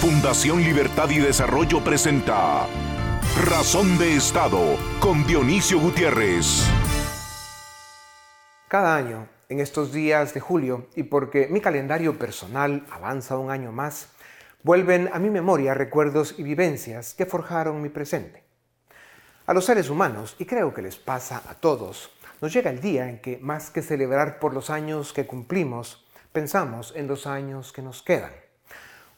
Fundación Libertad y Desarrollo presenta Razón de Estado con Dionisio Gutiérrez. Cada año, en estos días de julio, y porque mi calendario personal avanza un año más, vuelven a mi memoria recuerdos y vivencias que forjaron mi presente. A los seres humanos, y creo que les pasa a todos, nos llega el día en que, más que celebrar por los años que cumplimos, pensamos en los años que nos quedan.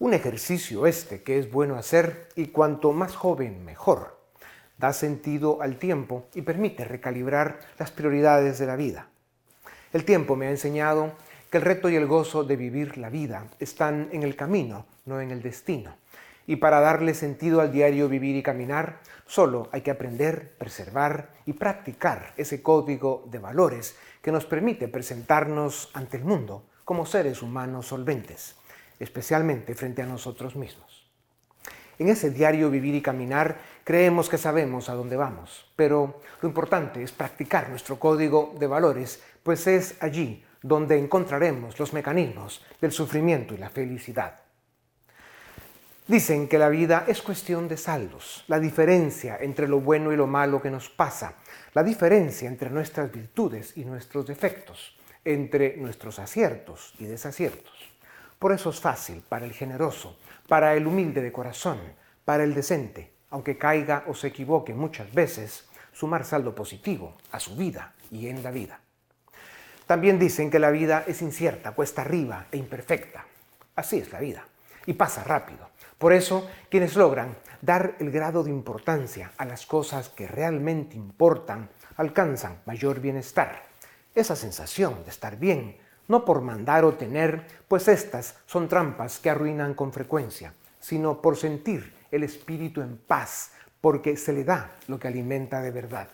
Un ejercicio este que es bueno hacer y cuanto más joven mejor. Da sentido al tiempo y permite recalibrar las prioridades de la vida. El tiempo me ha enseñado que el reto y el gozo de vivir la vida están en el camino, no en el destino. Y para darle sentido al diario vivir y caminar, solo hay que aprender, preservar y practicar ese código de valores que nos permite presentarnos ante el mundo como seres humanos solventes especialmente frente a nosotros mismos. En ese diario vivir y caminar creemos que sabemos a dónde vamos, pero lo importante es practicar nuestro código de valores, pues es allí donde encontraremos los mecanismos del sufrimiento y la felicidad. Dicen que la vida es cuestión de saldos, la diferencia entre lo bueno y lo malo que nos pasa, la diferencia entre nuestras virtudes y nuestros defectos, entre nuestros aciertos y desaciertos. Por eso es fácil para el generoso, para el humilde de corazón, para el decente, aunque caiga o se equivoque muchas veces, sumar saldo positivo a su vida y en la vida. También dicen que la vida es incierta, cuesta arriba e imperfecta. Así es la vida y pasa rápido. Por eso, quienes logran dar el grado de importancia a las cosas que realmente importan alcanzan mayor bienestar. Esa sensación de estar bien, no por mandar o tener, pues estas son trampas que arruinan con frecuencia, sino por sentir el espíritu en paz, porque se le da lo que alimenta de verdad.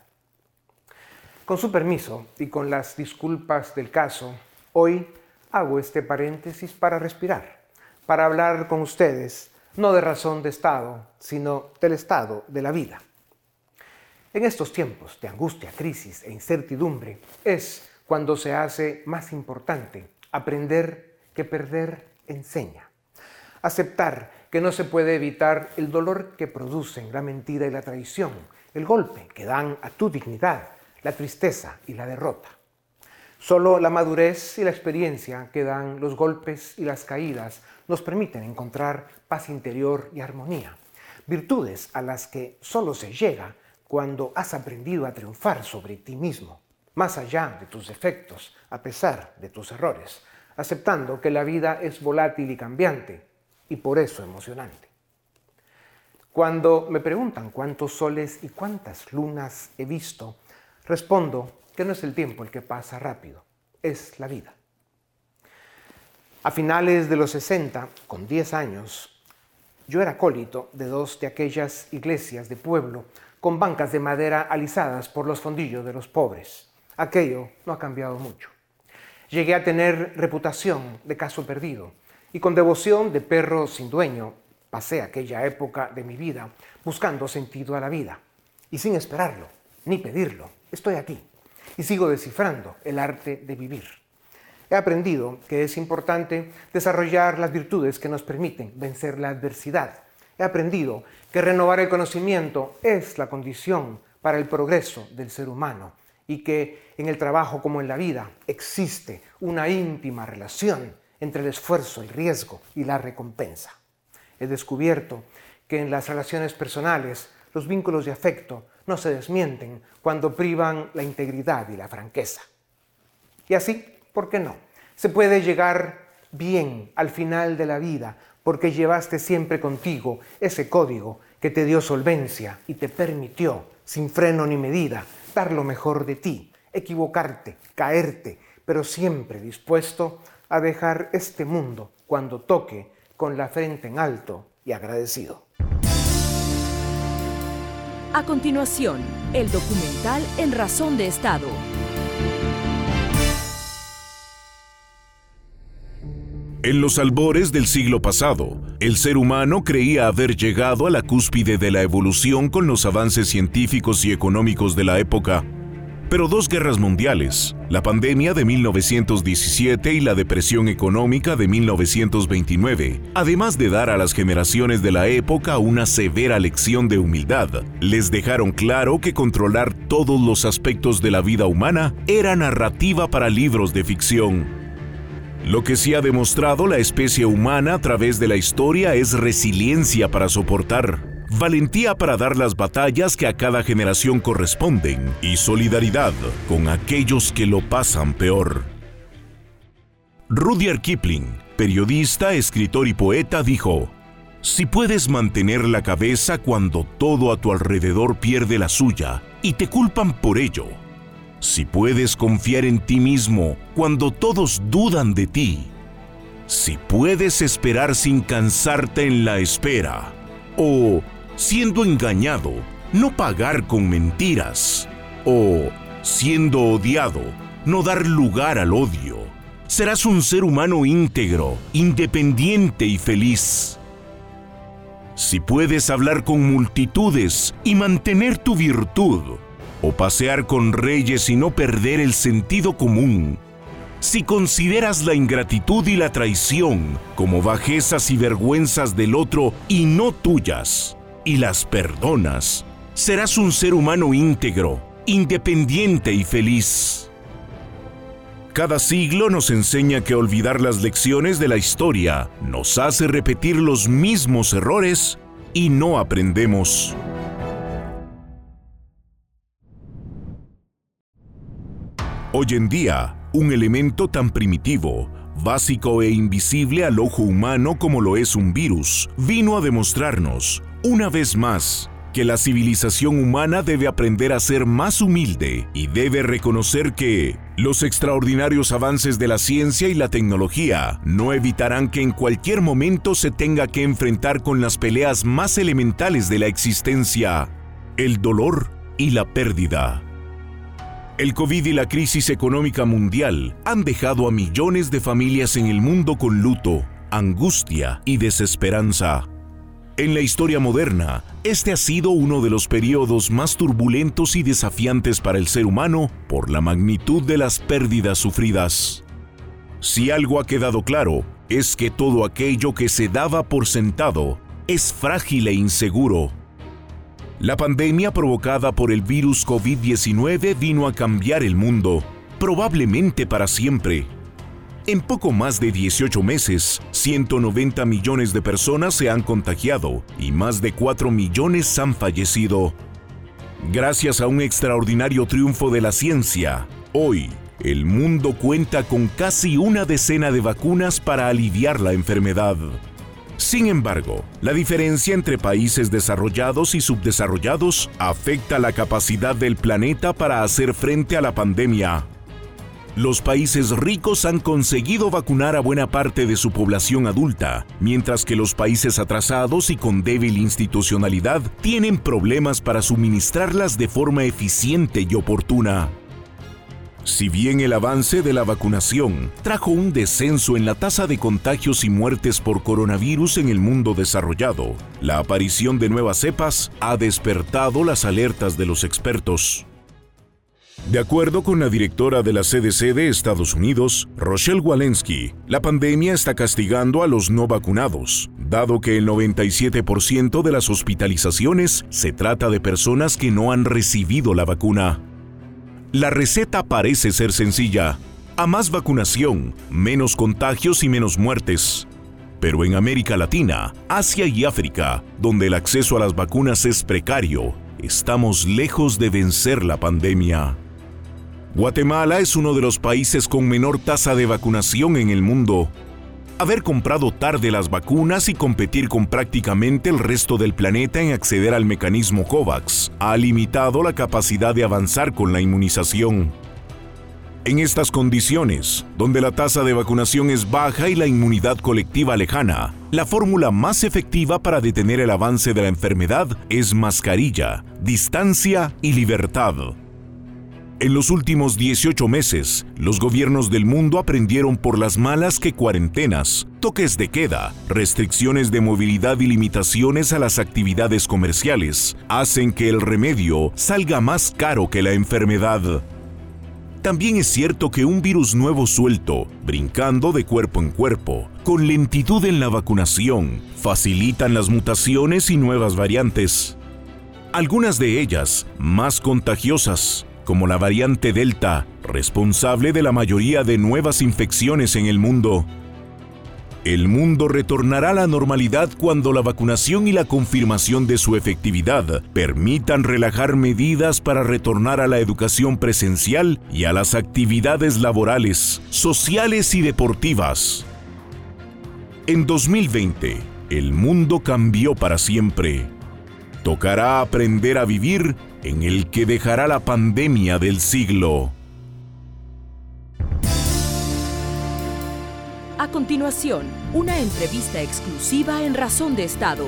Con su permiso y con las disculpas del caso, hoy hago este paréntesis para respirar, para hablar con ustedes no de razón de Estado, sino del estado de la vida. En estos tiempos de angustia, crisis e incertidumbre es cuando se hace más importante. Aprender que perder enseña. Aceptar que no se puede evitar el dolor que producen la mentira y la traición, el golpe que dan a tu dignidad, la tristeza y la derrota. Solo la madurez y la experiencia que dan los golpes y las caídas nos permiten encontrar paz interior y armonía, virtudes a las que solo se llega cuando has aprendido a triunfar sobre ti mismo más allá de tus defectos, a pesar de tus errores, aceptando que la vida es volátil y cambiante y por eso emocionante. Cuando me preguntan cuántos soles y cuántas lunas he visto, respondo que no es el tiempo el que pasa rápido, es la vida. A finales de los 60, con 10 años, yo era acólito de dos de aquellas iglesias de pueblo con bancas de madera alisadas por los fondillos de los pobres aquello no ha cambiado mucho. Llegué a tener reputación de caso perdido y con devoción de perro sin dueño pasé aquella época de mi vida buscando sentido a la vida y sin esperarlo ni pedirlo, estoy aquí y sigo descifrando el arte de vivir. He aprendido que es importante desarrollar las virtudes que nos permiten vencer la adversidad. He aprendido que renovar el conocimiento es la condición para el progreso del ser humano y que en el trabajo como en la vida existe una íntima relación entre el esfuerzo, el riesgo y la recompensa. He descubierto que en las relaciones personales los vínculos de afecto no se desmienten cuando privan la integridad y la franqueza. Y así, ¿por qué no? Se puede llegar bien al final de la vida porque llevaste siempre contigo ese código que te dio solvencia y te permitió, sin freno ni medida, dar lo mejor de ti, equivocarte, caerte, pero siempre dispuesto a dejar este mundo cuando toque con la frente en alto y agradecido. A continuación, el documental En Razón de Estado. En los albores del siglo pasado, el ser humano creía haber llegado a la cúspide de la evolución con los avances científicos y económicos de la época. Pero dos guerras mundiales, la pandemia de 1917 y la depresión económica de 1929, además de dar a las generaciones de la época una severa lección de humildad, les dejaron claro que controlar todos los aspectos de la vida humana era narrativa para libros de ficción. Lo que sí ha demostrado la especie humana a través de la historia es resiliencia para soportar, valentía para dar las batallas que a cada generación corresponden y solidaridad con aquellos que lo pasan peor. Rudyard Kipling, periodista, escritor y poeta, dijo, Si puedes mantener la cabeza cuando todo a tu alrededor pierde la suya y te culpan por ello, si puedes confiar en ti mismo cuando todos dudan de ti, si puedes esperar sin cansarte en la espera, o siendo engañado, no pagar con mentiras, o, siendo odiado, no dar lugar al odio. Serás un ser humano íntegro, independiente y feliz. Si puedes hablar con multitudes y mantener tu virtud, o pasear con reyes y no perder el sentido común, si consideras la ingratitud y la traición como bajezas y vergüenzas del otro y no tuyas, y las perdonas, serás un ser humano íntegro, independiente y feliz. Cada siglo nos enseña que olvidar las lecciones de la historia nos hace repetir los mismos errores y no aprendemos. Hoy en día, un elemento tan primitivo, básico e invisible al ojo humano como lo es un virus, vino a demostrarnos una vez más, que la civilización humana debe aprender a ser más humilde y debe reconocer que los extraordinarios avances de la ciencia y la tecnología no evitarán que en cualquier momento se tenga que enfrentar con las peleas más elementales de la existencia, el dolor y la pérdida. El COVID y la crisis económica mundial han dejado a millones de familias en el mundo con luto, angustia y desesperanza. En la historia moderna, este ha sido uno de los periodos más turbulentos y desafiantes para el ser humano por la magnitud de las pérdidas sufridas. Si algo ha quedado claro, es que todo aquello que se daba por sentado es frágil e inseguro. La pandemia provocada por el virus COVID-19 vino a cambiar el mundo, probablemente para siempre en poco más de 18 meses, 190 millones de personas se han contagiado y más de 4 millones han fallecido. Gracias a un extraordinario triunfo de la ciencia, hoy el mundo cuenta con casi una decena de vacunas para aliviar la enfermedad. Sin embargo, la diferencia entre países desarrollados y subdesarrollados afecta la capacidad del planeta para hacer frente a la pandemia los países ricos han conseguido vacunar a buena parte de su población adulta, mientras que los países atrasados y con débil institucionalidad tienen problemas para suministrarlas de forma eficiente y oportuna. Si bien el avance de la vacunación trajo un descenso en la tasa de contagios y muertes por coronavirus en el mundo desarrollado, la aparición de nuevas cepas ha despertado las alertas de los expertos. De acuerdo con la directora de la CDC de Estados Unidos, Rochelle Walensky, la pandemia está castigando a los no vacunados, dado que el 97% de las hospitalizaciones se trata de personas que no han recibido la vacuna. La receta parece ser sencilla. A más vacunación, menos contagios y menos muertes. Pero en América Latina, Asia y África, donde el acceso a las vacunas es precario, estamos lejos de vencer la pandemia. Guatemala es uno de los países con menor tasa de vacunación en el mundo. Haber comprado tarde las vacunas y competir con prácticamente el resto del planeta en acceder al mecanismo COVAX ha limitado la capacidad de avanzar con la inmunización. En estas condiciones, donde la tasa de vacunación es baja y la inmunidad colectiva lejana, la fórmula más efectiva para detener el avance de la enfermedad es mascarilla, distancia y libertad. En los últimos 18 meses, los gobiernos del mundo aprendieron por las malas que cuarentenas, toques de queda, restricciones de movilidad y limitaciones a las actividades comerciales hacen que el remedio salga más caro que la enfermedad. También es cierto que un virus nuevo suelto, brincando de cuerpo en cuerpo, con lentitud en la vacunación, facilitan las mutaciones y nuevas variantes. Algunas de ellas más contagiosas, como la variante Delta, responsable de la mayoría de nuevas infecciones en el mundo. El mundo retornará a la normalidad cuando la vacunación y la confirmación de su efectividad permitan relajar medidas para retornar a la educación presencial y a las actividades laborales, sociales y deportivas. En 2020, el mundo cambió para siempre. Tocará aprender a vivir en el que dejará la pandemia del siglo. A continuación, una entrevista exclusiva en Razón de Estado.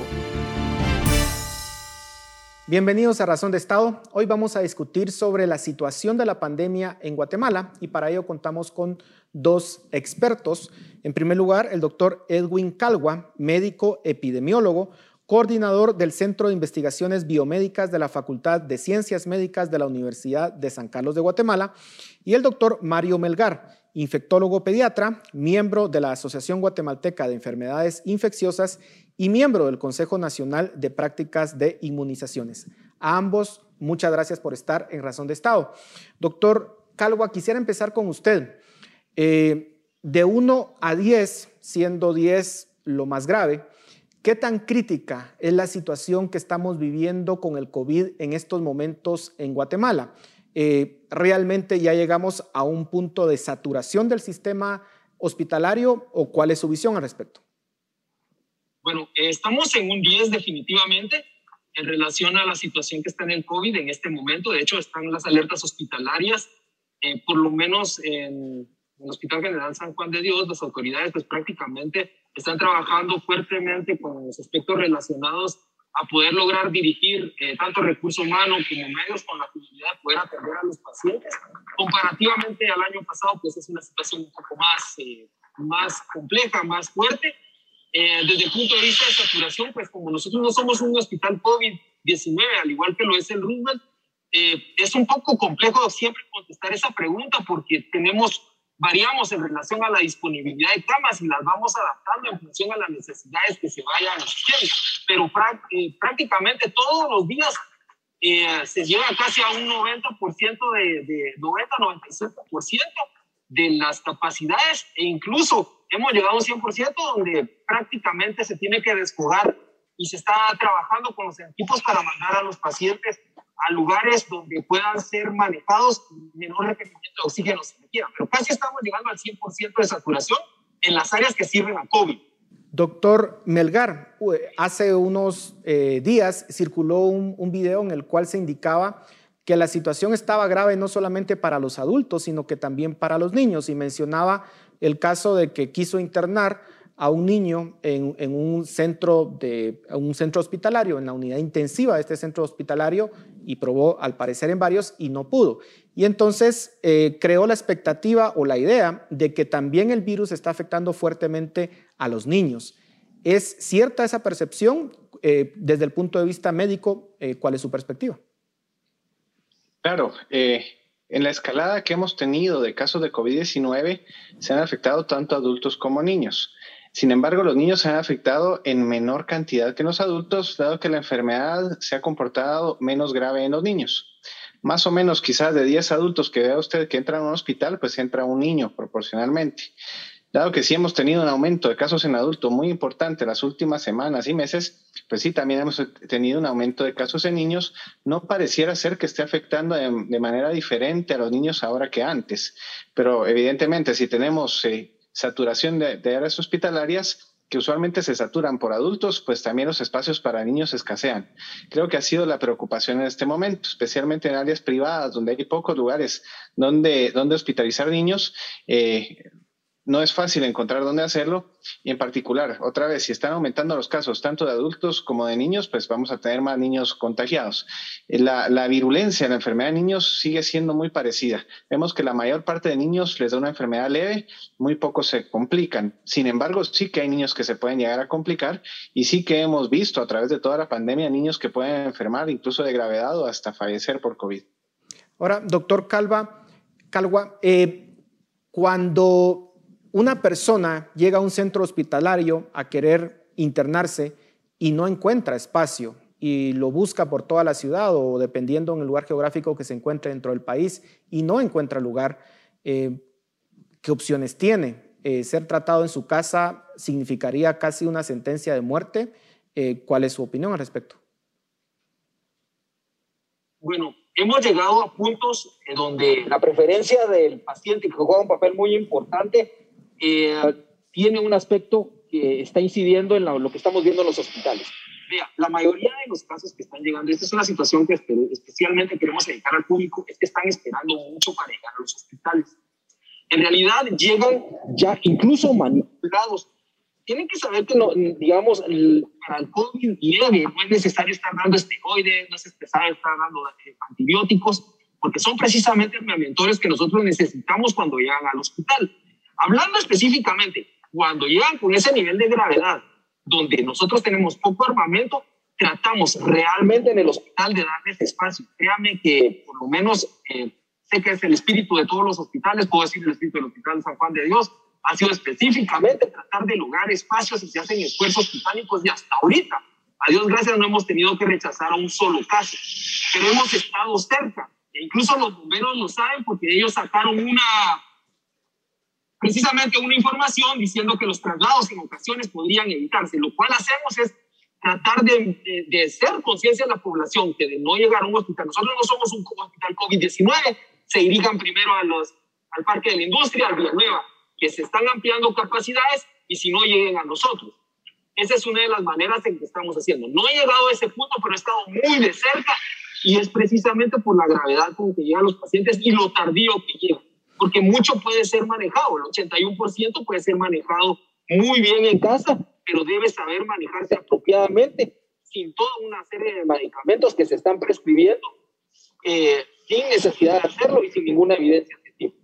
Bienvenidos a Razón de Estado. Hoy vamos a discutir sobre la situación de la pandemia en Guatemala y para ello contamos con dos expertos. En primer lugar, el doctor Edwin Calgua, médico epidemiólogo, coordinador del Centro de Investigaciones Biomédicas de la Facultad de Ciencias Médicas de la Universidad de San Carlos de Guatemala, y el doctor Mario Melgar, infectólogo pediatra, miembro de la Asociación Guatemalteca de Enfermedades Infecciosas y miembro del Consejo Nacional de Prácticas de Inmunizaciones. A ambos, muchas gracias por estar en Razón de Estado. Doctor Calva, quisiera empezar con usted. Eh, de 1 a 10, siendo 10 lo más grave, ¿qué tan crítica es la situación que estamos viviendo con el COVID en estos momentos en Guatemala? Eh, ¿Realmente ya llegamos a un punto de saturación del sistema hospitalario o cuál es su visión al respecto? Bueno, estamos en un 10 definitivamente en relación a la situación que está en el COVID en este momento. De hecho, están las alertas hospitalarias, eh, por lo menos en, el Hospital General San Juan de Dios, las autoridades pues prácticamente están trabajando fuertemente con los aspectos relacionados a poder lograr dirigir eh, tanto recurso humano como medios con la finalidad de poder atender a los pacientes. Comparativamente al año pasado, pues es una situación un poco más, eh, más compleja, más fuerte. Eh, desde el punto de vista de saturación, pues como nosotros no somos un hospital COVID-19, al igual que lo es el Roosevelt, es un poco complejo siempre contestar esa pregunta porque tenemos variamos en relación a la disponibilidad de camas y las vamos adaptando en función a las necesidades que se vayan haciendo. Pero eh, prácticamente todos los días eh, se llega casi a un 90% de, de 90-95% de las capacidades e incluso hemos llegado a un 100% donde prácticamente se tiene que desfogar y se está trabajando con los equipos para mandar a los pacientes a lugares donde puedan ser manejados menor requerimiento de oxígeno si requiera. Pero casi estamos llegando al 100% de saturación en las áreas que sirven a COVID. Doctor Melgar, hace unos eh, días circuló un video en el cual se indicaba que la situación estaba grave no solamente para los adultos, sino que también para los niños. Y mencionaba el caso de que quiso internar a un niño en, un, centro de, un centro hospitalario, en la unidad intensiva de este centro hospitalario, y probó al parecer en varios y no pudo. Y entonces eh, creó la expectativa o la idea de que también el virus está afectando fuertemente a los niños. ¿Es cierta esa percepción eh, desde el punto de vista médico? Eh, ¿Cuál es su perspectiva? Claro, en la escalada que hemos tenido de casos de COVID-19 se han afectado tanto adultos como niños. Sin embargo, los niños se han afectado en menor cantidad que los adultos, dado que la enfermedad se ha comportado menos grave en los niños. Más o menos, quizás de 10 adultos que vea usted que entran a un hospital, pues entra un niño proporcionalmente. Dado que sí hemos tenido un aumento de casos en adultos muy importante las últimas semanas y meses, pues sí, también hemos tenido un aumento de casos en niños. No pareciera ser que esté afectando de, manera diferente a los niños ahora que antes, pero evidentemente si tenemos eh, saturación de, áreas hospitalarias que usualmente se saturan por adultos, pues también los espacios para niños escasean. Creo que ha sido la preocupación en este momento, especialmente en áreas privadas donde hay pocos lugares donde, donde hospitalizar niños. Eh, no es fácil encontrar dónde hacerlo y en particular, otra vez, si están aumentando los casos tanto de adultos como de niños, pues vamos a tener más niños contagiados. La, virulencia de la enfermedad de niños sigue siendo muy parecida. Vemos que la mayor parte de niños les da una enfermedad leve, muy pocos se complican. Sin embargo, sí que hay niños que se pueden llegar a complicar y sí que hemos visto a través de toda la pandemia niños que pueden enfermar incluso de gravedad o hasta fallecer por COVID. Ahora, doctor Calva, Calgua, eh, cuando una persona llega a un centro hospitalario a querer internarse y no encuentra espacio y lo busca por toda la ciudad o dependiendo en el lugar geográfico que se encuentre dentro del país y no encuentra lugar, eh, ¿qué opciones tiene? Eh, ser tratado en su casa significaría casi una sentencia de muerte. Eh, ¿Cuál es su opinión al respecto? Bueno, hemos llegado a puntos donde la preferencia del paciente, que juega un papel muy importante, tiene un aspecto que está incidiendo en lo que estamos viendo en los hospitales. Vea, la mayoría de los casos que están llegando, esta es una situación que especialmente queremos dedicar al público, es que están esperando mucho para llegar a los hospitales. En realidad llegan ya incluso manipulados. Tienen que saber que, no, digamos, para el COVID leve no es necesario estar dando esteroides, no es necesario estar dando eh, antibióticos, porque son precisamente mentores que nosotros necesitamos cuando llegan al hospital. Hablando específicamente, cuando llegan con ese nivel de gravedad, donde nosotros tenemos poco armamento, tratamos realmente en el hospital de darles espacio. Créame que por lo menos eh, sé que es el espíritu de todos los hospitales, puedo decir el espíritu del Hospital San Juan de Dios, ha sido específicamente tratar de lograr espacios y se hacen esfuerzos titánicos y hasta ahorita, a Dios gracias, no hemos tenido que rechazar a un solo caso, pero hemos estado cerca. E incluso los bomberos lo saben porque ellos sacaron una, precisamente una información diciendo que los traslados en ocasiones podrían evitarse. Lo cual hacemos es tratar de, de, ser conciencia de la población que de no llegar a un hospital. Nosotros no somos un hospital COVID-19, se dirijan primero a los, al Parque de la Industria, al Villanueva, que se están ampliando capacidades y si no lleguen a nosotros. Esa es una de las maneras en que estamos haciendo. No he llegado a ese punto, pero he estado muy de cerca y es precisamente por la gravedad con que llegan los pacientes y lo tardío que llegan porque mucho puede ser manejado, el 81% puede ser manejado muy bien en casa, pero debe saber manejarse apropiadamente, sin toda una serie de medicamentos que se están prescribiendo, eh, sin necesidad de hacerlo y sin ninguna evidencia científica.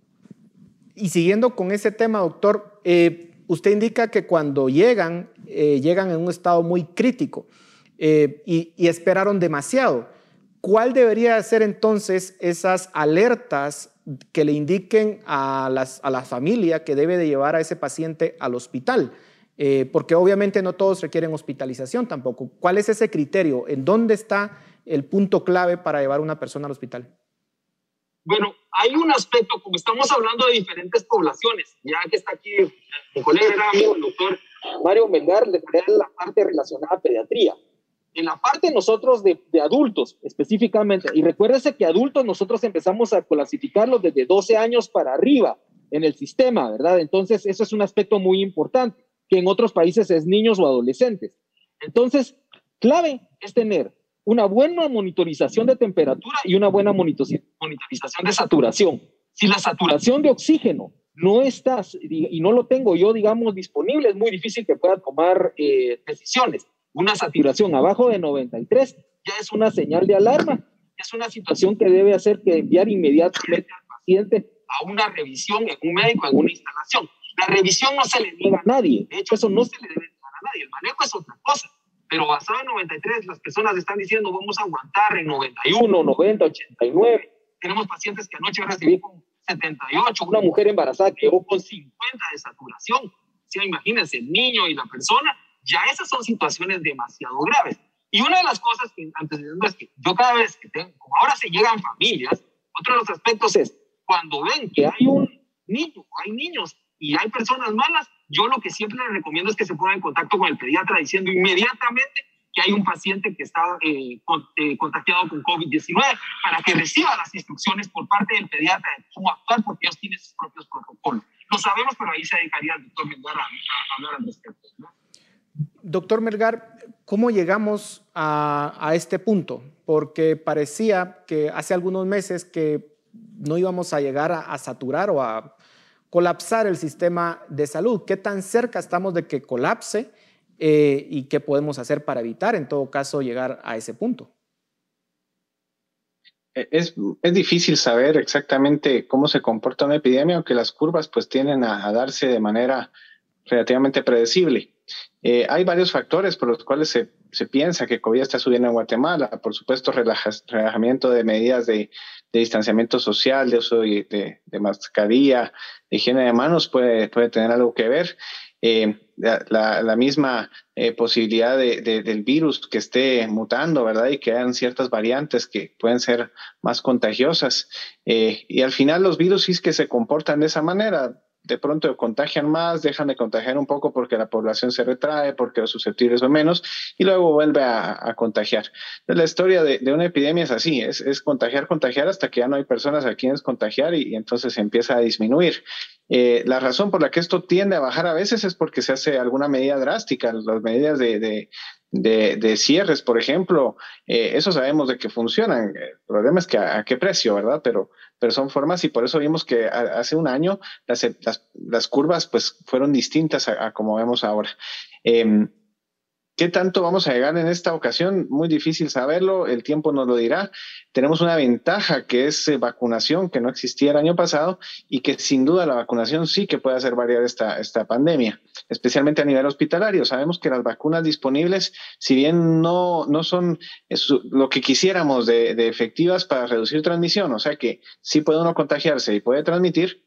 Y siguiendo con ese tema, doctor, eh, usted indica que cuando llegan, eh, llegan en un estado muy crítico y, y esperaron demasiado. ¿Cuál debería ser entonces esas alertas que le indiquen a, la familia que debe de llevar a ese paciente al hospital. Eh, porque obviamente no todos requieren hospitalización tampoco. ¿Cuál es ese criterio? ¿En dónde está el punto clave para llevar a una persona al hospital? Bueno, hay un aspecto, como estamos hablando de diferentes poblaciones, ya que está aquí mi colega amigo, el doctor Mario Melgar, le la parte relacionada a pediatría en la parte nosotros de, adultos específicamente, y recuérdese que adultos nosotros empezamos a clasificarlos desde 12 años para arriba en el sistema, ¿verdad? Entonces, eso es un aspecto muy importante, que en otros países es niños o adolescentes. Entonces, clave es tener una buena monitorización de temperatura y una buena monitorización de saturación. Si la saturación de oxígeno no está y no lo tengo yo, digamos, disponible, es muy difícil que pueda tomar eh, decisiones una saturación abajo de 93 ya es una señal de alarma. Es una situación que debe hacer que enviar inmediatamente al paciente a una revisión en un médico, en una instalación. La revisión no se le niega a nadie. De hecho, eso no se le debe negar a nadie. El manejo es otra cosa. Pero basado en 93, las personas están diciendo vamos a aguantar en 91, 90, 89. Tenemos pacientes que anoche recibí con 78, una mujer embarazada que llegó con 50 de saturación. O sea, imagínense, el niño y la persona ya esas son situaciones demasiado graves. Y una de las cosas que antes de es que yo cada vez que tengo, como ahora se llegan familias, otro de los aspectos es cuando ven que hay un niño, hay niños y hay personas malas, yo lo que siempre les recomiendo es que se pongan en contacto con el pediatra diciendo inmediatamente que hay un paciente que está eh, eh, contagiado con COVID-19 para que reciba las instrucciones por parte del pediatra de cómo actuar porque ellos tienen sus propios protocolos. Lo sabemos, pero ahí se dedicaría el doctor Mendoza a, hablar al respecto. ¿no? Doctor Melgar, ¿cómo llegamos a, este punto? Porque parecía que hace algunos meses que no íbamos a llegar a, saturar o a colapsar el sistema de salud. ¿Qué tan cerca estamos de que colapse eh, y qué podemos hacer para evitar, en todo caso, llegar a ese punto? E, es, difícil saber exactamente cómo se comporta una epidemia, aunque las curvas pues tienden a darse de manera relativamente predecible. Eh, hay varios factores por los cuales se se piensa que COVID está subiendo en Guatemala. Por supuesto, relajamiento de medidas de, distanciamiento social, de uso de, mascarilla, de higiene de manos puede, puede tener algo que ver. Eh, la, misma eh, posibilidad del virus que esté mutando, ¿verdad? Y que hayan ciertas variantes que pueden ser más contagiosas. Y al final los virus sí es que se comportan de esa manera de pronto contagian más, dejan de contagiar un poco porque la población se retrae, porque los susceptibles son menos, y luego vuelve a, contagiar. la historia de, una epidemia es así, es, contagiar, contagiar hasta que ya no hay personas a quienes contagiar y, entonces empieza a disminuir. Eh, la razón por la que esto tiende a bajar a veces es porque se hace alguna medida drástica, las medidas de, cierres, por ejemplo, eh, eso sabemos de que funcionan. El problema es que a, qué precio, ¿verdad? Pero, pero son formas y por eso vimos que hace un año las, las, curvas pues fueron distintas a, como vemos ahora. Em, ¿Qué tanto vamos a llegar en esta ocasión? Muy difícil saberlo, el tiempo nos lo dirá. Tenemos una ventaja que es eh, vacunación que no existía el año pasado y que sin duda la vacunación sí que puede hacer variar esta, esta pandemia, especialmente a nivel hospitalario. Sabemos que las vacunas disponibles, si bien no, no son lo que quisiéramos de, de efectivas para reducir transmisión, o sea que sí puede uno contagiarse y puede transmitir,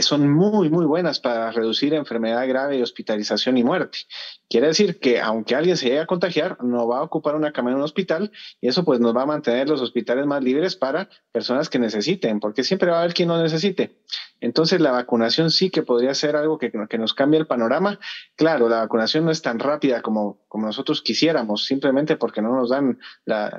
son muy, muy buenas para reducir enfermedad grave, hospitalización y muerte. Quiere decir que aunque alguien se llegue a contagiar, no va a ocupar una cama en un hospital y eso pues nos va a mantener los hospitales más libres para personas que necesiten, porque siempre va a haber quien no necesite. Entonces la vacunación sí que podría ser algo que, que nos cambie el panorama. Claro, la vacunación no es tan rápida como, como nosotros quisiéramos, simplemente porque no nos dan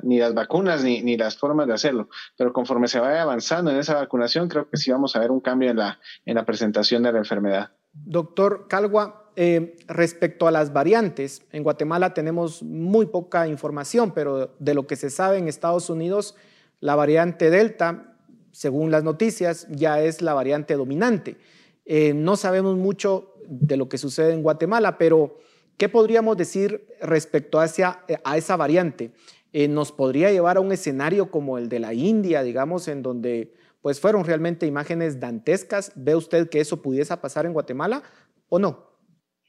ni las vacunas ni, ni las formas de hacerlo. Pero conforme se vaya avanzando en esa vacunación, creo que sí vamos a ver un cambio en la, en la presentación de la enfermedad. Doctor Calgua, eh, respecto a las variantes, en Guatemala tenemos muy poca información, pero de lo que se sabe en Estados Unidos, la variante Delta, según las noticias, ya es la variante dominante. Eh, no sabemos mucho de lo que sucede en Guatemala, pero ¿qué podríamos decir respecto a esa variante? Eh, ¿Nos podría llevar a un escenario como el de la India, digamos, en donde pues fueron realmente imágenes dantescas. ¿Ve usted que eso pudiese pasar en Guatemala o no?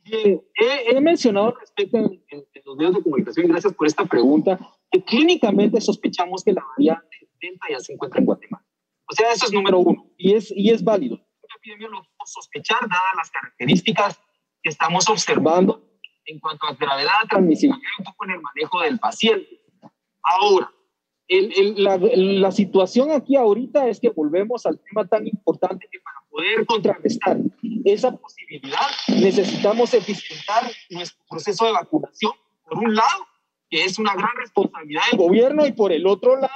he, mencionado respecto en, los medios de comunicación, gracias por esta pregunta, que clínicamente sospechamos que la variante Delta ya se encuentra en Guatemala. O sea, eso es número uno y es, y es válido. Sospechar, dadas las características que estamos observando en cuanto a gravedad, transmisibilidad y un poco en el manejo del paciente. Ahora, la, situación aquí ahorita es que volvemos al tema tan importante que para poder contrarrestar esa posibilidad necesitamos eficientar nuestro proceso de vacunación, por un lado, que es una gran responsabilidad del gobierno, y por el otro lado,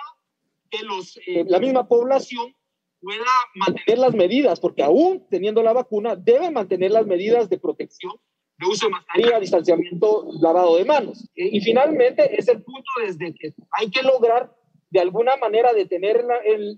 que los, eh, la misma población pueda mantener las medidas, porque aún teniendo la vacuna, debe mantener las medidas de protección de uso de mascarilla, distanciamiento, lavado de manos. y finalmente es el punto desde que hay que lograr de alguna manera detener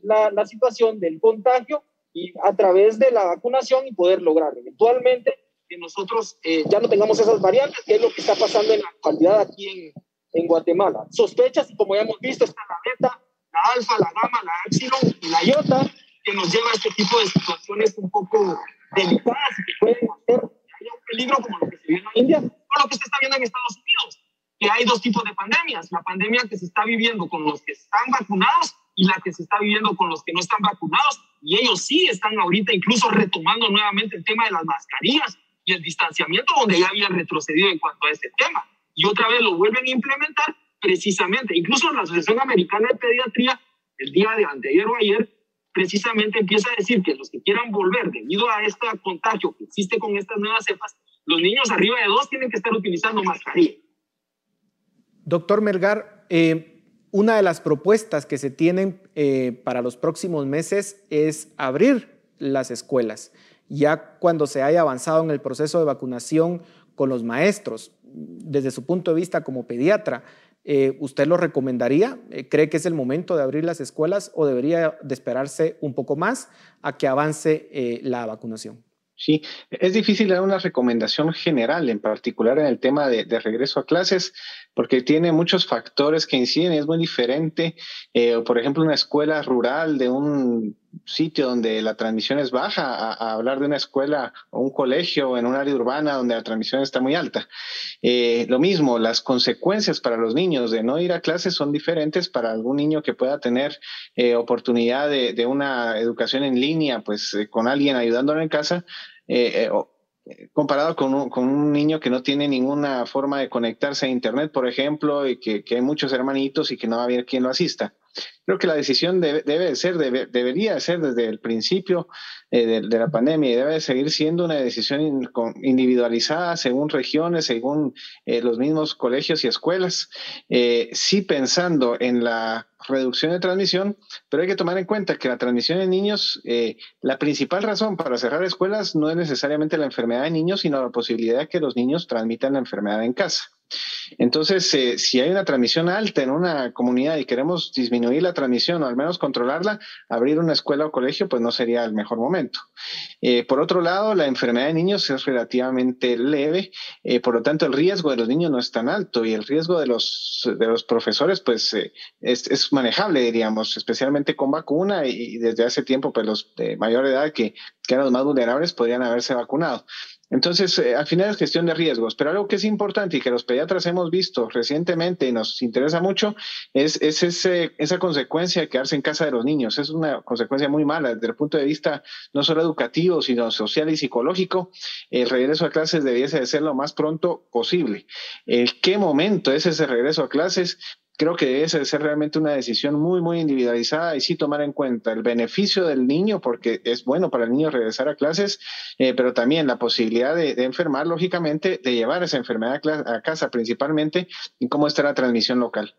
la, la, situación del contagio y a través de la vacunación y poder lograr eventualmente que nosotros eh, ya no tengamos esas variantes, que es lo que está pasando en la actualidad aquí en, en Guatemala. Sospechas, como ya hemos visto, está la beta, la alfa, la gamma, la epsilon y la iota, que nos lleva a este tipo de situaciones un poco delicadas y que pueden hacer que haya un peligro como lo que se vive en la India o lo que se está viendo en Estados Unidos que hay dos tipos de pandemias, la pandemia que se está viviendo con los que están vacunados y la que se está viviendo con los que no están vacunados, y ellos sí están ahorita incluso retomando nuevamente el tema de las mascarillas y el distanciamiento, donde ya habían retrocedido en cuanto a este tema, y otra vez lo vuelven a implementar precisamente, incluso la Asociación Americana de Pediatría, el día de anteayer o ayer, precisamente empieza a decir que los que quieran volver debido a este contagio que existe con estas nuevas cepas, los niños arriba de dos tienen que estar utilizando mascarilla. Doctor Melgar, eh, una de las propuestas que se tienen eh, para los próximos meses es abrir las escuelas, ya cuando se haya avanzado en el proceso de vacunación con los maestros. Desde su punto de vista como pediatra, eh, ¿usted lo recomendaría? ¿Cree que es el momento de abrir las escuelas o debería de esperarse un poco más a que avance la vacunación? Sí, es difícil dar una recomendación general, en particular en el tema de, regreso a clases, porque tiene muchos factores que inciden, es muy diferente. Eh, por ejemplo, una escuela rural de un sitio donde la transmisión es baja a, hablar de una escuela o un colegio en un área urbana donde la transmisión está muy alta. Eh, lo mismo, las consecuencias para los niños de no ir a clases son diferentes para algún niño que pueda tener eh, oportunidad de, una educación en línea, pues con alguien ayudándolo en casa. Comparado con un, con un, niño que no tiene ninguna forma de conectarse a Internet, por ejemplo, y que, que hay muchos hermanitos y que no va a haber quien lo asista. Creo que la decisión debe, debe ser, debería ser desde el principio eh, de, la pandemia y debe seguir siendo una decisión individualizada según regiones, según eh, los mismos colegios y escuelas, eh, sí pensando en la reducción de transmisión, pero hay que tomar en cuenta que la transmisión en niños, la principal razón para cerrar escuelas no es necesariamente la enfermedad de niños, sino la posibilidad de que los niños transmitan la enfermedad en casa. Entonces, eh, si hay una transmisión alta en una comunidad y queremos disminuir la transmisión o al menos controlarla, abrir una escuela o colegio, pues no sería el mejor momento. Eh, por otro lado, la enfermedad de niños es relativamente leve, eh, por lo tanto, el riesgo de los niños no es tan alto y el riesgo de los, de los profesores, pues es, es, manejable, diríamos, especialmente con vacuna y, desde hace tiempo, pues los de mayor edad que, que eran los más vulnerables podrían haberse vacunado. Entonces, eh, al final es gestión de riesgos, pero algo que es importante y que los pediatras hemos visto recientemente y nos interesa mucho es, esa consecuencia de quedarse en casa de los niños. Es una consecuencia muy mala desde el punto de vista no solo educativo, sino social y psicológico. El regreso a clases debiese de ser lo más pronto posible. ¿El qué momento es ese regreso a clases? Creo que debe ser realmente una decisión muy, muy individualizada y sí tomar en cuenta el beneficio del niño, porque es bueno para el niño regresar a clases, eh, pero también la posibilidad de, enfermar, lógicamente, de llevar esa enfermedad a, casa principalmente y cómo está la transmisión local.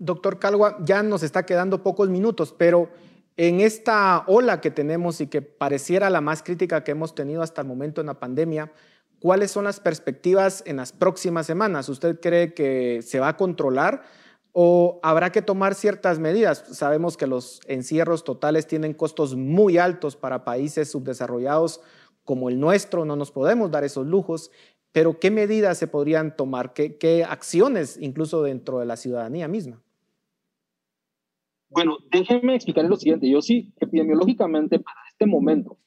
Doctor Calgua, ya nos está quedando pocos minutos, pero en esta ola que tenemos y que pareciera la más crítica que hemos tenido hasta el momento en la pandemia, ¿cuáles son las perspectivas en las próximas semanas? ¿Usted cree que se va a controlar? O habrá que tomar ciertas medidas. Sabemos que los encierros totales tienen costos muy altos para países subdesarrollados como el nuestro, no nos podemos dar esos lujos, pero ¿qué medidas se podrían tomar? ¿Qué, acciones incluso dentro de la ciudadanía misma? Bueno, déjenme explicarles lo siguiente. Yo sí, epidemiológicamente, para este momento,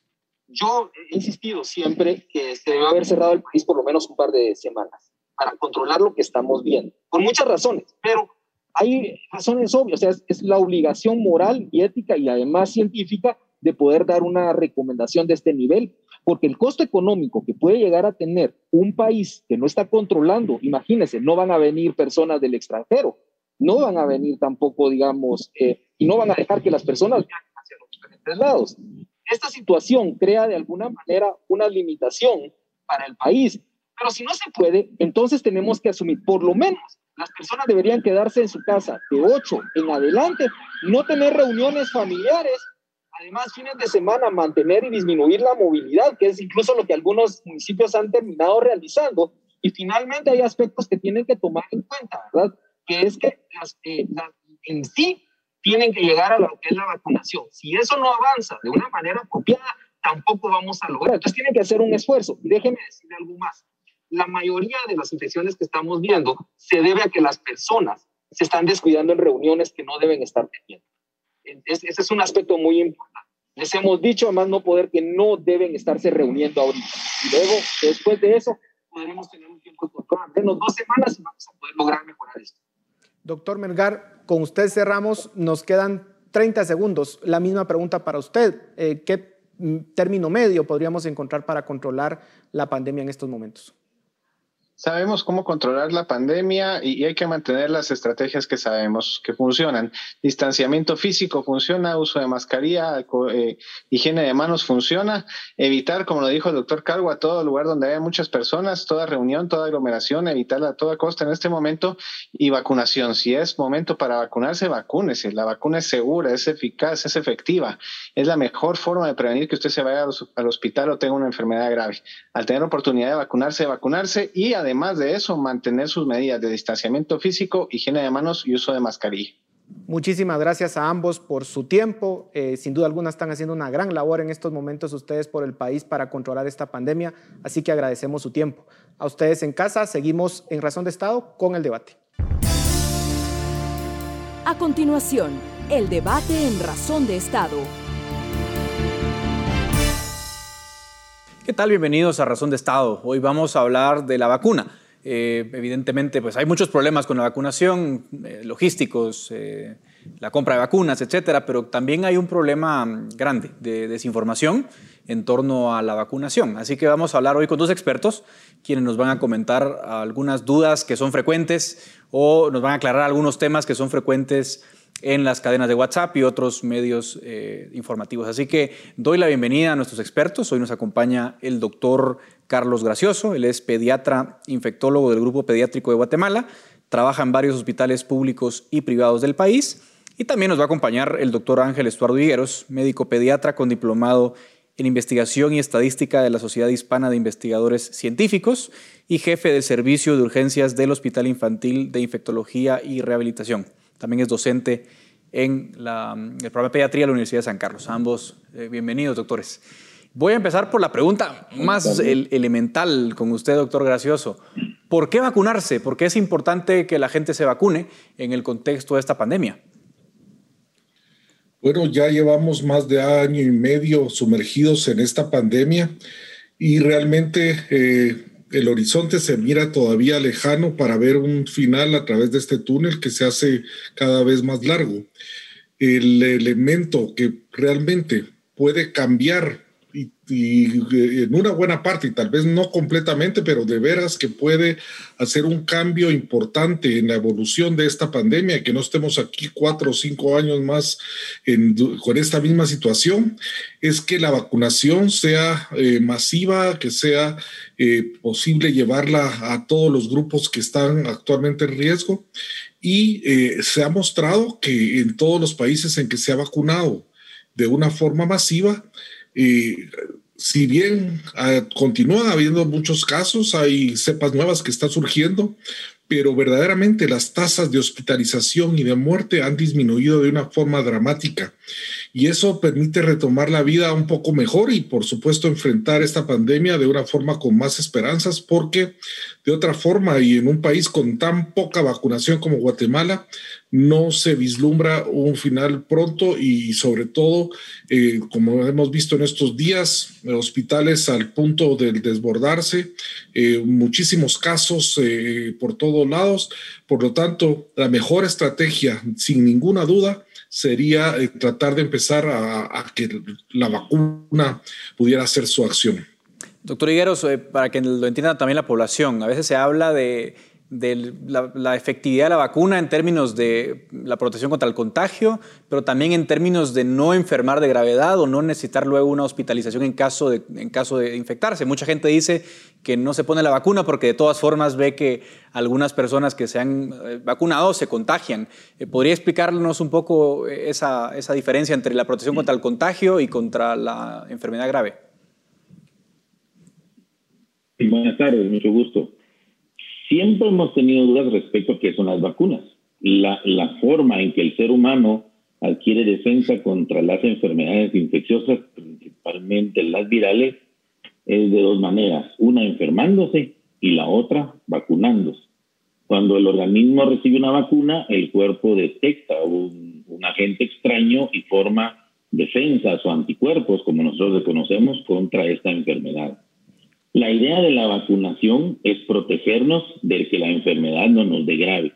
yo he insistido siempre que se debe haber cerrado el país por lo menos un par de semanas para controlar lo que estamos viendo, por muchas razones, pero hay razones obvias, o sea, es, la obligación moral y ética y además científica de poder dar una recomendación de este nivel, porque el costo económico que puede llegar a tener un país que no está controlando, imagínense, no van a venir personas del extranjero, no van a venir tampoco, digamos, eh, y no van a dejar que las personas viajen hacia los diferentes lados. Esta situación crea de alguna manera una limitación para el país, pero si no se puede, entonces tenemos que asumir por lo menos las personas deberían quedarse en su casa de 8 en adelante, no tener reuniones familiares, además fines de semana mantener y disminuir la movilidad, que es incluso lo que algunos municipios han terminado realizando. Y finalmente hay aspectos que tienen que tomar en cuenta, ¿verdad? Que es que las, eh, en sí tienen que llegar a lo que es la vacunación. Si eso no avanza de una manera apropiada, tampoco vamos a lograr. Entonces tienen que hacer un esfuerzo. Y déjenme decirle algo más la mayoría de las infecciones que estamos viendo se debe a que las personas se están descuidando en reuniones que no deben estar teniendo. Ese es un aspecto muy importante. Les hemos dicho, además, no poder que no deben estarse reuniendo ahorita. Y luego, después de eso, podremos tener un tiempo de control, menos dos semanas y vamos a poder lograr mejorar esto. Doctor Melgar, con usted cerramos, nos quedan 30 segundos. La misma pregunta para usted. Eh, ¿Qué mm, término medio podríamos encontrar para controlar la pandemia en estos momentos? Sabemos cómo controlar la pandemia y, hay que mantener las estrategias que sabemos que funcionan. Distanciamiento físico funciona, uso de mascarilla, eh, higiene de manos funciona, evitar, como lo dijo el doctor Calvo, a todo lugar donde haya muchas personas, toda reunión, toda aglomeración, evitarla a toda costa en este momento y vacunación. Si es momento para vacunarse, vacúnese. La vacuna es segura, es eficaz, es efectiva. Es la mejor forma de prevenir que usted se vaya al hospital o tenga una enfermedad grave. Al tener oportunidad de vacunarse, vacunarse y además además de eso, mantener sus medidas de distanciamiento físico, higiene de manos y uso de mascarilla. Muchísimas gracias a ambos por su tiempo. Eh, sin duda alguna están haciendo una gran labor en estos momentos ustedes por el país para controlar esta pandemia, así que agradecemos su tiempo. A ustedes en casa, seguimos en Razón de Estado con el debate. A continuación, el debate en Razón de Estado ¿Qué tal? Bienvenidos a Razón de Estado. Hoy vamos a hablar de la vacuna. Eh, evidentemente, pues hay muchos problemas con la vacunación, eh, logísticos, eh, la compra de vacunas, etcétera, pero también hay un problema grande de desinformación en torno a la vacunación. Así que vamos a hablar hoy con dos expertos, quienes nos van a comentar algunas dudas que son frecuentes o nos van a aclarar algunos temas que son frecuentes en las cadenas de WhatsApp y otros medios eh, informativos. Así que doy la bienvenida a nuestros expertos. Hoy nos acompaña el doctor Carlos Gracioso. Él es pediatra infectólogo del Grupo Pediátrico de Guatemala. Trabaja en varios hospitales públicos y privados del país. Y también nos va a acompañar el doctor Ángel Estuardo Higueros, médico pediatra con diplomado en investigación y estadística de la Sociedad Hispana de Investigadores Científicos y jefe del Servicio de Urgencias del Hospital Infantil de Infectología y Rehabilitación. También es docente en el programa de pediatría de la Universidad de San Carlos. Ambos eh, bienvenidos, doctores. Voy a empezar por la pregunta más elemental con usted, doctor Gracioso. ¿Por qué vacunarse? ¿Por qué es importante que la gente se vacune en el contexto de esta pandemia? Bueno, ya llevamos más de año y medio sumergidos en esta pandemia y realmente eh, el horizonte se mira todavía lejano para ver un final a través de este túnel que se hace cada vez más largo. El elemento que realmente puede cambiar y, eh, en una buena parte, y tal vez no completamente, pero de veras que puede hacer un cambio importante en la evolución de esta pandemia, que no estemos aquí cuatro o cinco años más con esta misma situación, es que la vacunación sea eh, masiva, que sea eh, posible llevarla a todos los grupos que están actualmente en riesgo. Y se ha mostrado que en todos los países en que se ha vacunado de una forma masiva, y si bien ah, continúa habiendo muchos casos, hay cepas nuevas que están surgiendo, pero verdaderamente las tasas de hospitalización y de muerte han disminuido de una forma dramática. Y eso permite retomar la vida un poco mejor y, por supuesto, enfrentar esta pandemia de una forma con más esperanzas, porque de otra forma, y en un país con tan poca vacunación como Guatemala, no se vislumbra un final pronto y sobre todo, eh, como hemos visto en estos días, hospitales al punto de desbordarse, eh, muchísimos casos eh, por todos lados. Por lo tanto, la mejor estrategia, sin ninguna duda, sería tratar de empezar a, que la vacuna pudiera hacer su acción. Doctor Higueros, para que lo entienda también la población, a veces se habla de de la, efectividad de la vacuna en términos de la protección contra el contagio, pero también en términos de no enfermar de gravedad o no necesitar luego una hospitalización en caso de, en caso de infectarse. Mucha gente dice que no se pone la vacuna porque de todas formas ve que algunas personas que se han eh, vacunado se contagian. Eh, ¿Podría explicarnos un poco esa, esa diferencia entre la protección contra el contagio y contra la enfermedad grave? Buenas tardes, mucho gusto. Siempre hemos tenido dudas respecto a qué son las vacunas. La, la forma en que el ser humano adquiere defensa contra las enfermedades infecciosas, principalmente las virales, es de dos maneras. Una enfermándose y la otra vacunándose. Cuando el organismo recibe una vacuna, el cuerpo detecta un, agente extraño y forma defensas o anticuerpos, como nosotros conocemos, contra esta enfermedad. La idea de la vacunación es protegernos de que la enfermedad no nos degrade.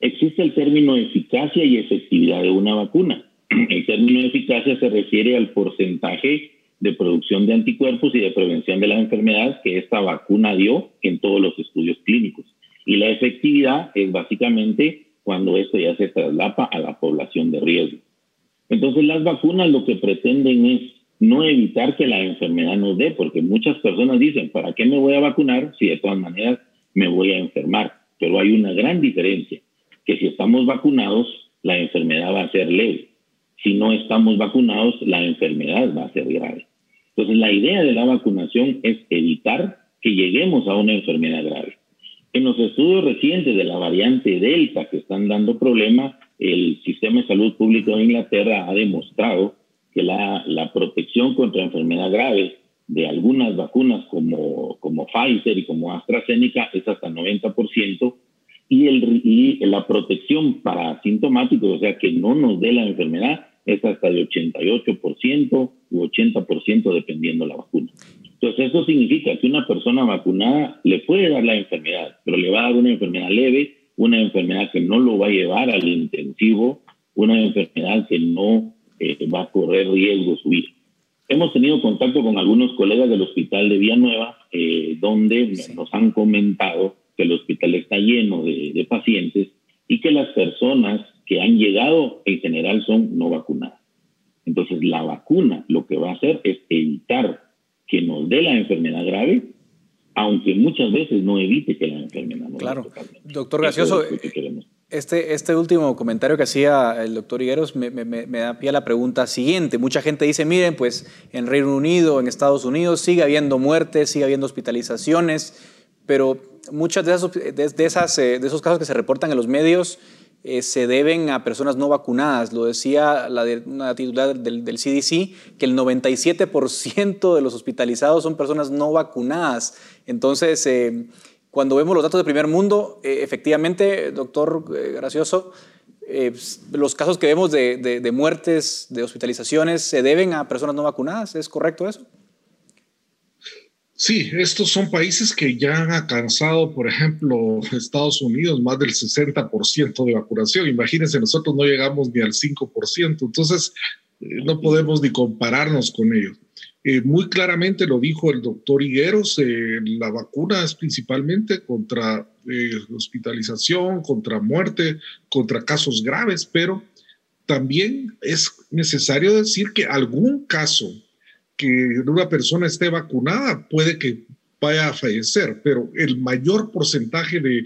Existe el término eficacia y efectividad de una vacuna. El término eficacia se refiere al porcentaje de producción de anticuerpos y de prevención de la enfermedad que esta vacuna dio en todos los estudios clínicos. Y la efectividad es básicamente cuando esto ya se traslapa a la población de riesgo. Entonces las vacunas lo que pretenden es no evitar que la enfermedad nos dé, porque muchas personas dicen, ¿para qué me voy a vacunar si de todas maneras me voy a enfermar? Pero hay una gran diferencia, que si estamos vacunados, la enfermedad va a ser leve. Si no estamos vacunados, la enfermedad va a ser grave. Entonces, la idea de la vacunación es evitar que lleguemos a una enfermedad grave. En los estudios recientes de la variante Delta que están dando problemas, el sistema de salud público de Inglaterra ha demostrado que la, la protección contra enfermedad grave de algunas vacunas como, como Pfizer y como AstraZeneca es hasta 90% y, el, y la protección para asintomáticos, o sea, que no nos dé la enfermedad, es hasta de 88% u 80% dependiendo la vacuna. Entonces, eso significa que una persona vacunada le puede dar la enfermedad, pero le va a dar una enfermedad leve, una enfermedad que no lo va a llevar al intensivo, una enfermedad que no eh, va a correr riesgo su vida. Hemos tenido contacto con algunos colegas del hospital de Villanueva, eh, donde nos han comentado que el hospital está lleno de, de pacientes y que las personas que han llegado en general son no vacunadas. Entonces, la vacuna lo que va a hacer es evitar que nos dé la enfermedad grave, aunque muchas veces no evite que la enfermedad no Claro. Doctor Gracioso, este, este último comentario que hacía el doctor Higueros me, me, me, da pie a la pregunta siguiente. Mucha gente dice, miren, pues en Reino Unido, en Estados Unidos, sigue habiendo muertes, sigue habiendo hospitalizaciones, pero muchas de, esas, de, esas, eh, de esos casos que se reportan en los medios eh, se deben a personas no vacunadas. Lo decía la una titular del, CDC, que el 97% de los hospitalizados son personas no vacunadas. Entonces, eh, cuando vemos los datos de primer mundo, eh, efectivamente, doctor Gracioso, eh, los casos que vemos de, muertes, de hospitalizaciones, se deben a personas no vacunadas. ¿Es correcto eso? Sí, estos son países que ya han alcanzado, por ejemplo, Estados Unidos, más del 60% de vacunación. Imagínense, nosotros no llegamos ni al 5%, entonces no podemos ni compararnos con ellos. Eh, muy claramente lo dijo el doctor Higueros, eh, la vacuna es principalmente contra eh, hospitalización, contra muerte, contra casos graves, pero también es necesario decir que algún caso que una persona esté vacunada puede que vaya a fallecer, pero el mayor porcentaje de,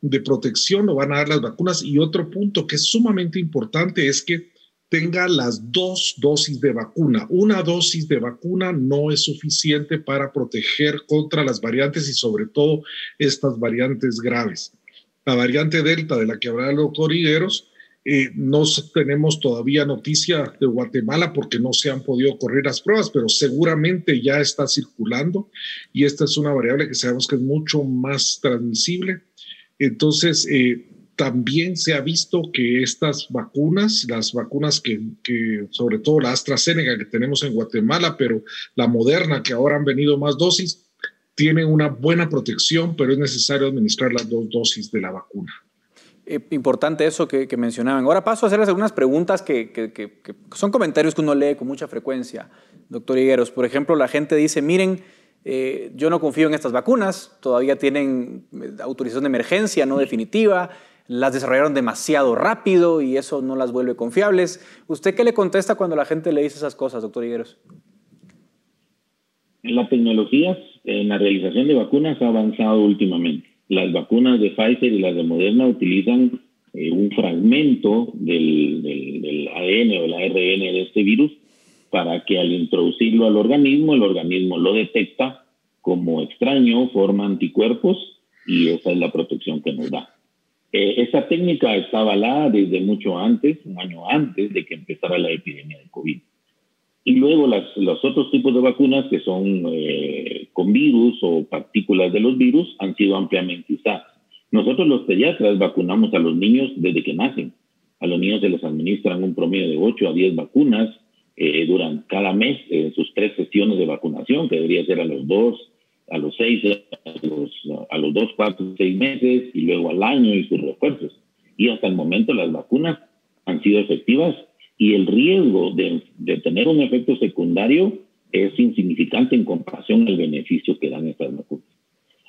de protección lo van a dar las vacunas. Y otro punto que es sumamente importante es que tenga las dos dosis de vacuna. Una dosis de vacuna no es suficiente para proteger contra las variantes y sobre todo estas variantes graves. La variante Delta de la que hablaba el doctor Higueros, eh, no tenemos todavía noticia de Guatemala porque no se han podido correr las pruebas, pero seguramente ya está circulando y esta es una variable que sabemos que es mucho más transmisible. Entonces, eh, también se ha visto que estas vacunas, las vacunas que, que, sobre todo la AstraZeneca que tenemos en Guatemala, pero la Moderna que ahora han venido más dosis, tienen una buena protección, pero es necesario administrar las dos dosis de la vacuna. Eh, importante eso que, mencionaban. Ahora paso a hacerles algunas preguntas que, son comentarios que uno lee con mucha frecuencia, doctor Higueros. Por ejemplo, la gente dice, miren, eh, yo no confío en estas vacunas, todavía tienen autorización de emergencia no definitiva, las desarrollaron demasiado rápido y eso no las vuelve confiables. ¿Usted qué le contesta cuando la gente le dice esas cosas, doctor Higueros? La tecnología en la realización de vacunas ha avanzado últimamente. Las vacunas de Pfizer y las de Moderna utilizan eh, un fragmento del, ADN o el ARN de este virus para que al introducirlo al organismo, el organismo lo detecta como extraño, forma anticuerpos y esa es la protección que nos da. Eh, esa técnica está avalada desde mucho antes, un año antes de que empezara la epidemia de COVID. Y luego las, los otros tipos de vacunas que son eh, con virus o partículas de los virus han sido ampliamente usadas. Nosotros los pediatras vacunamos a los niños desde que nacen. A los niños se les administran un promedio de 8 a 10 vacunas eh, durante cada mes en sus tres sesiones de vacunación, que debería ser a los dos, a los seis, a los, a los dos, cuatro, seis meses y luego al año y sus refuerzos. Y hasta el momento las vacunas han sido efectivas y el riesgo de, de tener un efecto secundario es insignificante en comparación al beneficio que dan estas vacunas.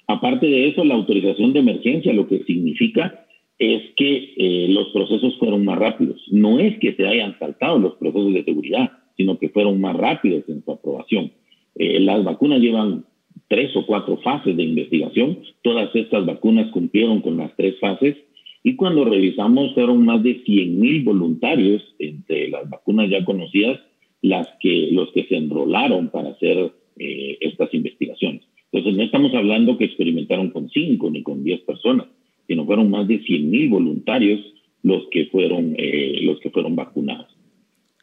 Aparte de eso, la autorización de emergencia lo que significa es que eh, los procesos fueron más rápidos. No es que se hayan saltado los procesos de seguridad, sino que fueron más rápidos en su aprobación. Eh, las vacunas llevan tres o cuatro fases de investigación. Todas estas vacunas cumplieron con las tres fases y cuando revisamos fueron más de 100 mil voluntarios entre las vacunas ya conocidas, las que, los que se enrolaron para hacer eh, estas investigaciones. Entonces no estamos hablando que experimentaron con cinco ni con diez personas, sino fueron más de 100 mil voluntarios los que fueron eh, los que fueron vacunados.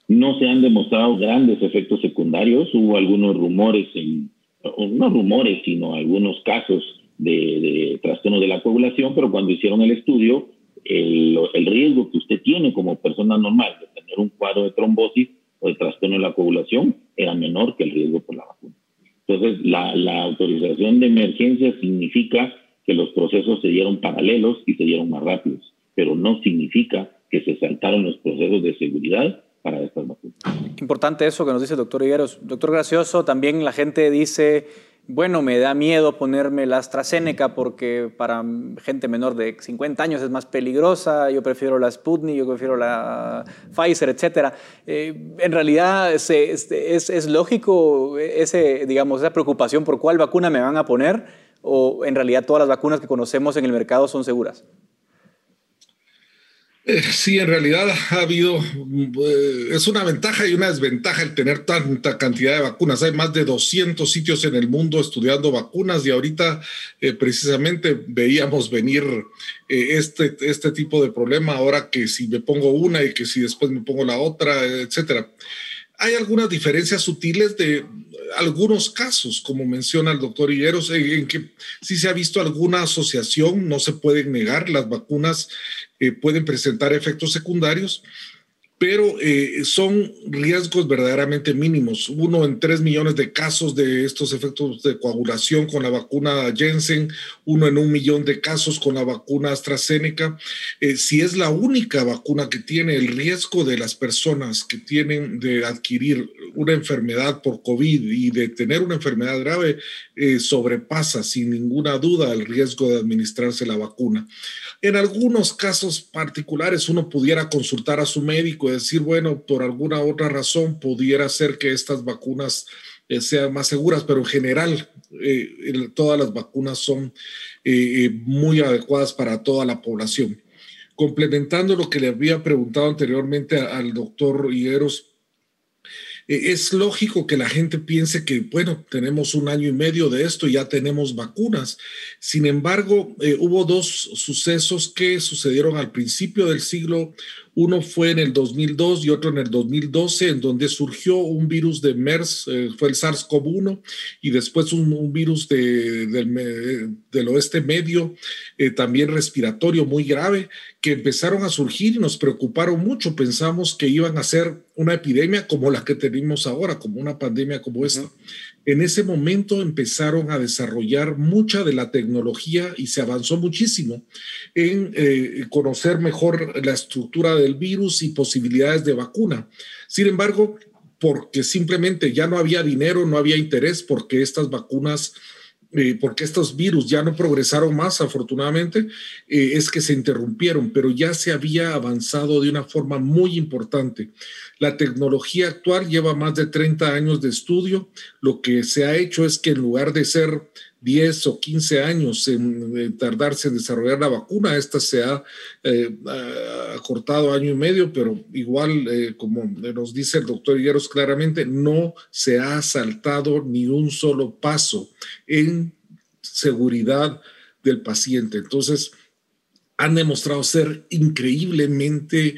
No se han demostrado grandes efectos secundarios. Hubo algunos rumores en no rumores, sino algunos casos de, de trastorno de la coagulación, pero cuando hicieron el estudio, el, el, riesgo que usted tiene como persona normal de tener un cuadro de trombosis o de trastorno de la coagulación era menor que el riesgo por la vacuna. Entonces, la, la autorización de emergencia significa que los procesos se dieron paralelos y se dieron más rápidos, pero no significa que se saltaron los procesos de seguridad para estas vacunas. Importante eso que nos dice el doctor Higueros. Doctor Gracioso, también la gente dice, bueno, me da miedo ponerme la AstraZeneca porque para gente menor de 50 años es más peligrosa, yo prefiero la Sputnik, yo prefiero la Pfizer, etc. Eh, en realidad es, es, es, lógico ese, digamos, esa preocupación por cuál vacuna me van a poner o en realidad todas las vacunas que conocemos en el mercado son seguras. Eh, sí, en realidad ha habido, eh, es una ventaja y una desventaja el tener tanta cantidad de vacunas. Hay más de 200 sitios en el mundo estudiando vacunas y ahorita eh, precisamente veíamos venir este, este tipo de problema ahora que si me pongo una y que si después me pongo la otra, etcétera. Hay algunas diferencias sutiles de algunos casos, como menciona el doctor Higueros, en, que sí se ha visto alguna asociación, no se pueden negar, las vacunas eh, pueden presentar efectos secundarios, pero eh, son riesgos verdaderamente mínimos. Uno en tres millones de casos de estos efectos de coagulación con la vacuna Jensen, uno en un millón de casos con la vacuna AstraZeneca. Eh, si es la única vacuna que tiene el riesgo de las personas que tienen de adquirir una enfermedad por COVID y de tener una enfermedad grave, eh, sobrepasa sin ninguna duda el riesgo de administrarse la vacuna. En algunos casos particulares uno pudiera consultar a su médico decir, bueno, por alguna otra razón pudiera ser que estas vacunas eh, sean más seguras, pero en general eh, todas las vacunas son eh, muy adecuadas para toda la población. Complementando lo que le había preguntado anteriormente al doctor Higueros, es lógico que la gente piense que, bueno, tenemos un año y medio de esto y ya tenemos vacunas. Sin embargo, hubo dos sucesos que sucedieron al principio del siglo uno fue en el 2002 y otro en el 2012, en donde surgió un virus de MERS, eh, fue el SARS-CoV-1, y después un, virus de, del, oeste medio, eh, también respiratorio muy grave, que empezaron a surgir y nos preocuparon mucho. Pensamos que iban a ser una epidemia como la que tenemos ahora, como una pandemia como esta en ese momento empezaron a desarrollar mucha de la tecnología y se avanzó muchísimo en eh, conocer mejor la estructura del virus y posibilidades de vacuna. Sin embargo, porque simplemente ya no había dinero, no había interés, porque estas vacunas eh, porque estos virus ya no progresaron más, afortunadamente, eh, es que se interrumpieron, pero ya se había avanzado de una forma muy importante. La tecnología actual lleva más de 30 años de estudio. Lo que se ha hecho es que en lugar de ser 10 o 15 años en, tardarse en desarrollar la vacuna, esta se ha eh, acortado año y medio, pero igual, eh, como nos dice el doctor Higueros claramente, no se ha saltado ni un solo paso en seguridad del paciente. Entonces, han demostrado ser increíblemente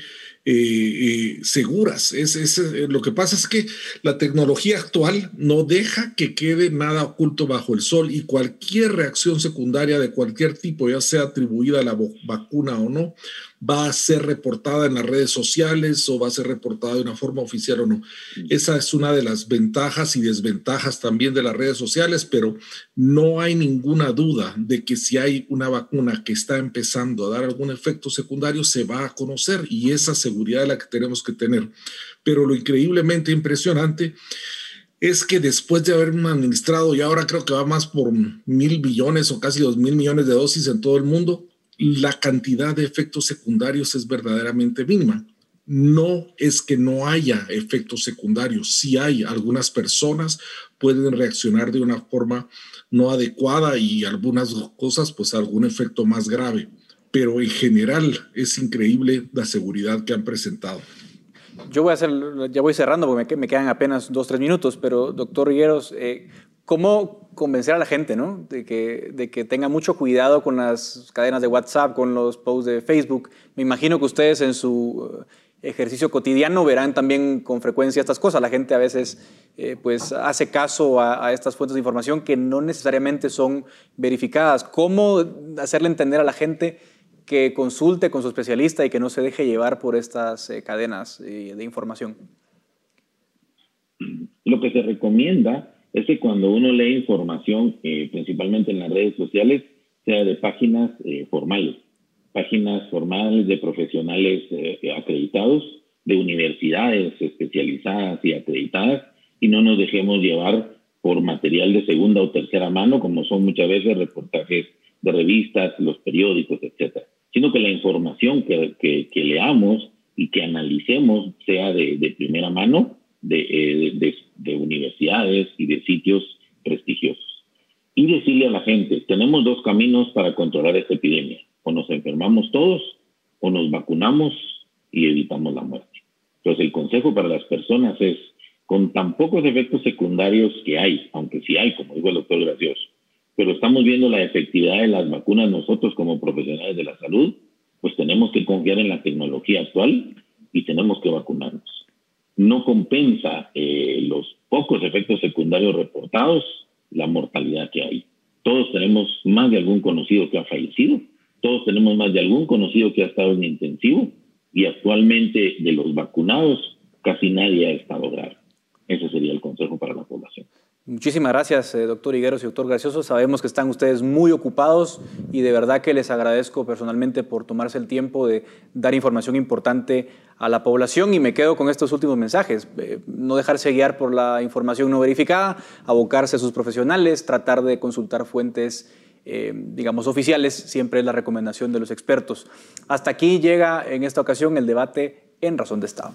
eh, eh, seguras. Es, eh, lo que pasa es que la tecnología actual no deja que quede nada oculto bajo el sol y cualquier reacción secundaria de cualquier tipo, ya sea atribuida a la vacuna o no, va a ser reportada en las redes sociales o va a ser reportada de una forma oficial o no. Esa es una de las ventajas y desventajas también de las redes sociales, pero no hay ninguna duda de que si hay una vacuna que está empezando a dar algún efecto secundario, se va a conocer y esa seguridad es la que tenemos que tener. Pero lo increíblemente impresionante es que después de haber administrado, y ahora creo que va más por mil billones o casi dos mil millones de dosis en todo el mundo, la cantidad de efectos secundarios es verdaderamente mínima. No es que no haya efectos secundarios, si hay, algunas personas pueden reaccionar de una forma no adecuada y algunas cosas, pues algún efecto más grave, pero en general es increíble la seguridad que han presentado. Yo voy a hacer, ya voy cerrando porque me quedan apenas dos, tres minutos, pero doctor Rigueros, eh, ¿cómo convencer a la gente ¿no? de, que, de que tenga mucho cuidado con las cadenas de WhatsApp, con los posts de Facebook? Me imagino que ustedes en su eh, ejercicio cotidiano verán también con frecuencia estas cosas. La gente a veces eh, pues hace caso a, a, estas fuentes de información que no necesariamente son verificadas. ¿Cómo hacerle entender a la gente que consulte con su especialista y que no se deje llevar por estas cadenas de información? Lo que se recomienda es que cuando uno lee información, eh, principalmente en las redes sociales, sea de páginas eh, formales, páginas formales de profesionales eh, acreditados, de universidades especializadas y acreditadas, y no nos dejemos llevar por material de segunda o tercera mano, como son muchas veces reportajes de revistas, los periódicos, etcétera, sino que la información que, que, leamos y que analicemos sea de, primera mano de, de, de universidades y de sitios prestigiosos. Y decirle a la gente, tenemos dos caminos para controlar esta epidemia. O nos enfermamos todos o nos vacunamos y evitamos la muerte. Entonces el consejo para las personas es, con tan pocos efectos secundarios que hay, aunque sí hay, como dijo el doctor Gracioso, pero estamos viendo la efectividad de las vacunas nosotros como profesionales de la salud, pues tenemos que confiar en la tecnología actual y tenemos que vacunarnos. No compensa eh, los pocos efectos secundarios reportados la mortalidad que hay. Todos tenemos más de algún conocido que ha fallecido, todos tenemos más de algún conocido que ha estado en intensivo y actualmente de los vacunados casi nadie ha estado grave. Ese sería el consejo para la población. Muchísimas gracias, eh, doctor Higueros y doctor Gracioso. Sabemos que están ustedes muy ocupados y de verdad que les agradezco personalmente por tomarse el tiempo de dar información importante a la población y me quedo con estos últimos mensajes. Eh, no dejarse guiar por la información no verificada, abocarse a sus profesionales, tratar de consultar fuentes, eh, digamos, oficiales, siempre es la recomendación de los expertos. Hasta aquí llega en esta ocasión el debate en Razón de Estado.